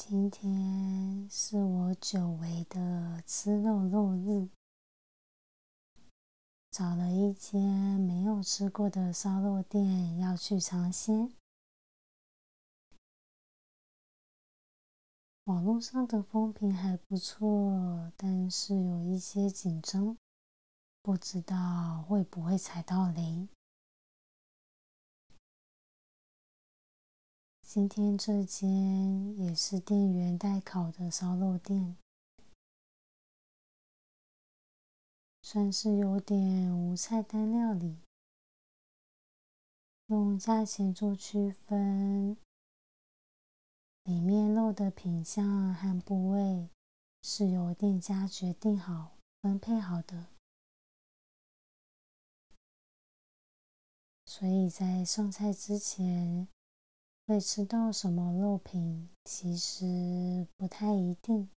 今天是我久违的吃肉肉日，找了一间没有吃过的烧肉店要去尝鲜。网络上的风评还不错，但是有一些紧张，不知道会不会踩到雷。今天这间也是店员代烤的烧肉店，算是有点无菜单料理，用价钱做区分，里面肉的品相和部位是由店家决定好分配好的，所以在上菜之前。会吃到什么肉品，其实不太一定。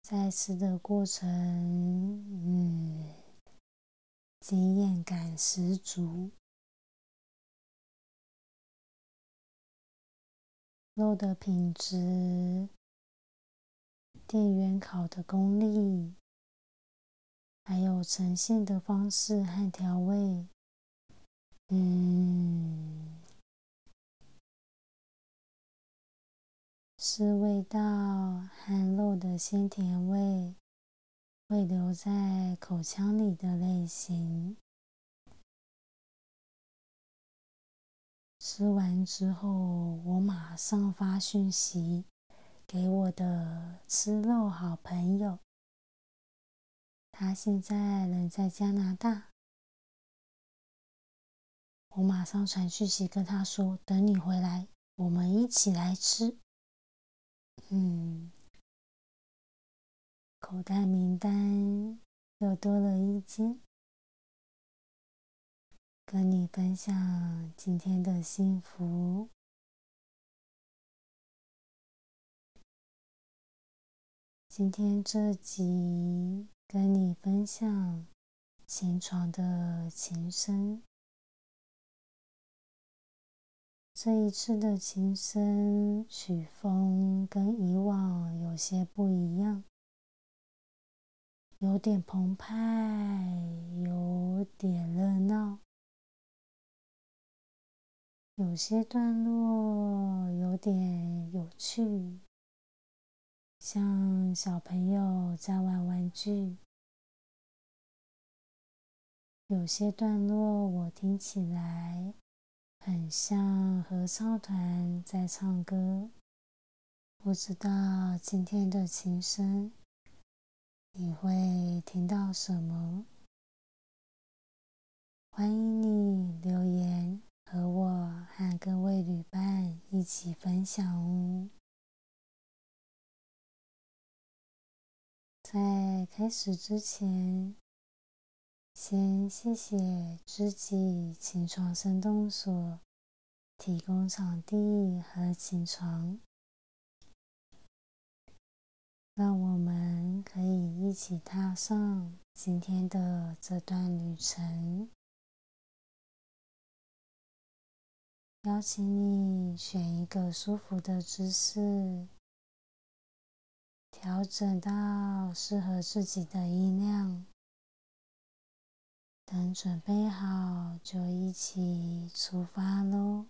在吃的过程，嗯，经验感十足。肉的品质，店员烤的功力。还有呈现的方式和调味，嗯，是味道和肉的鲜甜味会留在口腔里的类型。吃完之后，我马上发讯息给我的吃肉好朋友。他现在人在加拿大，我马上传讯息跟他说：“等你回来，我们一起来吃。”嗯，口袋名单又多了一间，跟你分享今天的幸福。今天这集。跟你分享琴床的琴声。这一次的琴声曲风跟以往有些不一样，有点澎湃，有点热闹，有些段落有点有趣。像小朋友在玩玩具，有些段落我听起来很像合唱团在唱歌。不知道今天的琴声你会听到什么？欢迎你留言和我和各位旅伴一起分享哦。在开始之前，先谢谢知己琴床生动所提供场地和琴床，让我们可以一起踏上今天的这段旅程。邀请你选一个舒服的姿势。调整到适合自己的音量，等准备好就一起出发喽。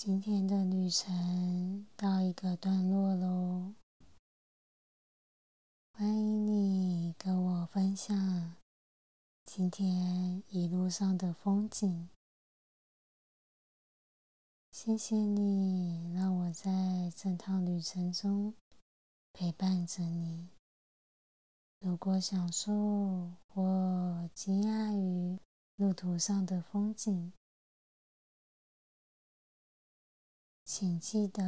今天的旅程到一个段落喽，欢迎你跟我分享今天一路上的风景。谢谢你让我在这趟旅程中陪伴着你。如果享受或惊讶于路途上的风景，请记得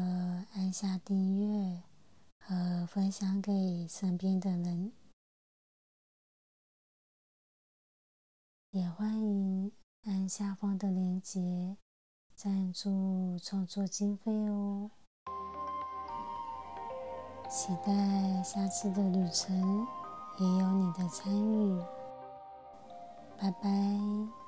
按下订阅和分享给身边的人，也欢迎按下方的链接赞助创作经费哦。期待下次的旅程。也有你的参与，拜拜。